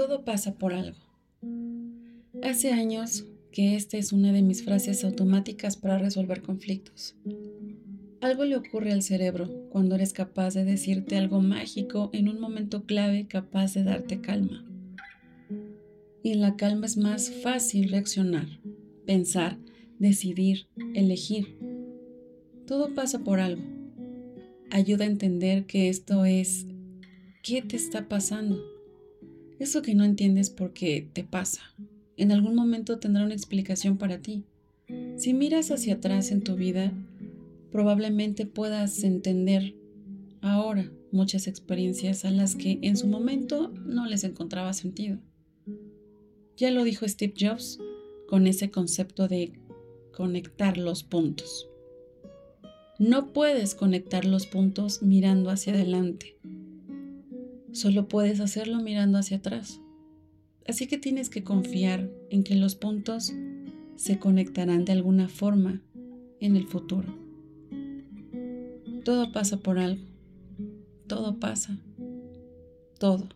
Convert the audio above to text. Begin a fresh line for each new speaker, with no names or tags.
Todo pasa por algo. Hace años que esta es una de mis frases automáticas para resolver conflictos. Algo le ocurre al cerebro cuando eres capaz de decirte algo mágico en un momento clave capaz de darte calma. Y en la calma es más fácil reaccionar, pensar, decidir, elegir. Todo pasa por algo. Ayuda a entender que esto es ¿qué te está pasando? Eso que no entiendes por qué te pasa. En algún momento tendrá una explicación para ti. Si miras hacia atrás en tu vida, probablemente puedas entender ahora muchas experiencias a las que en su momento no les encontraba sentido. Ya lo dijo Steve Jobs con ese concepto de conectar los puntos. No puedes conectar los puntos mirando hacia adelante. Solo puedes hacerlo mirando hacia atrás. Así que tienes que confiar en que los puntos se conectarán de alguna forma en el futuro. Todo pasa por algo. Todo pasa. Todo.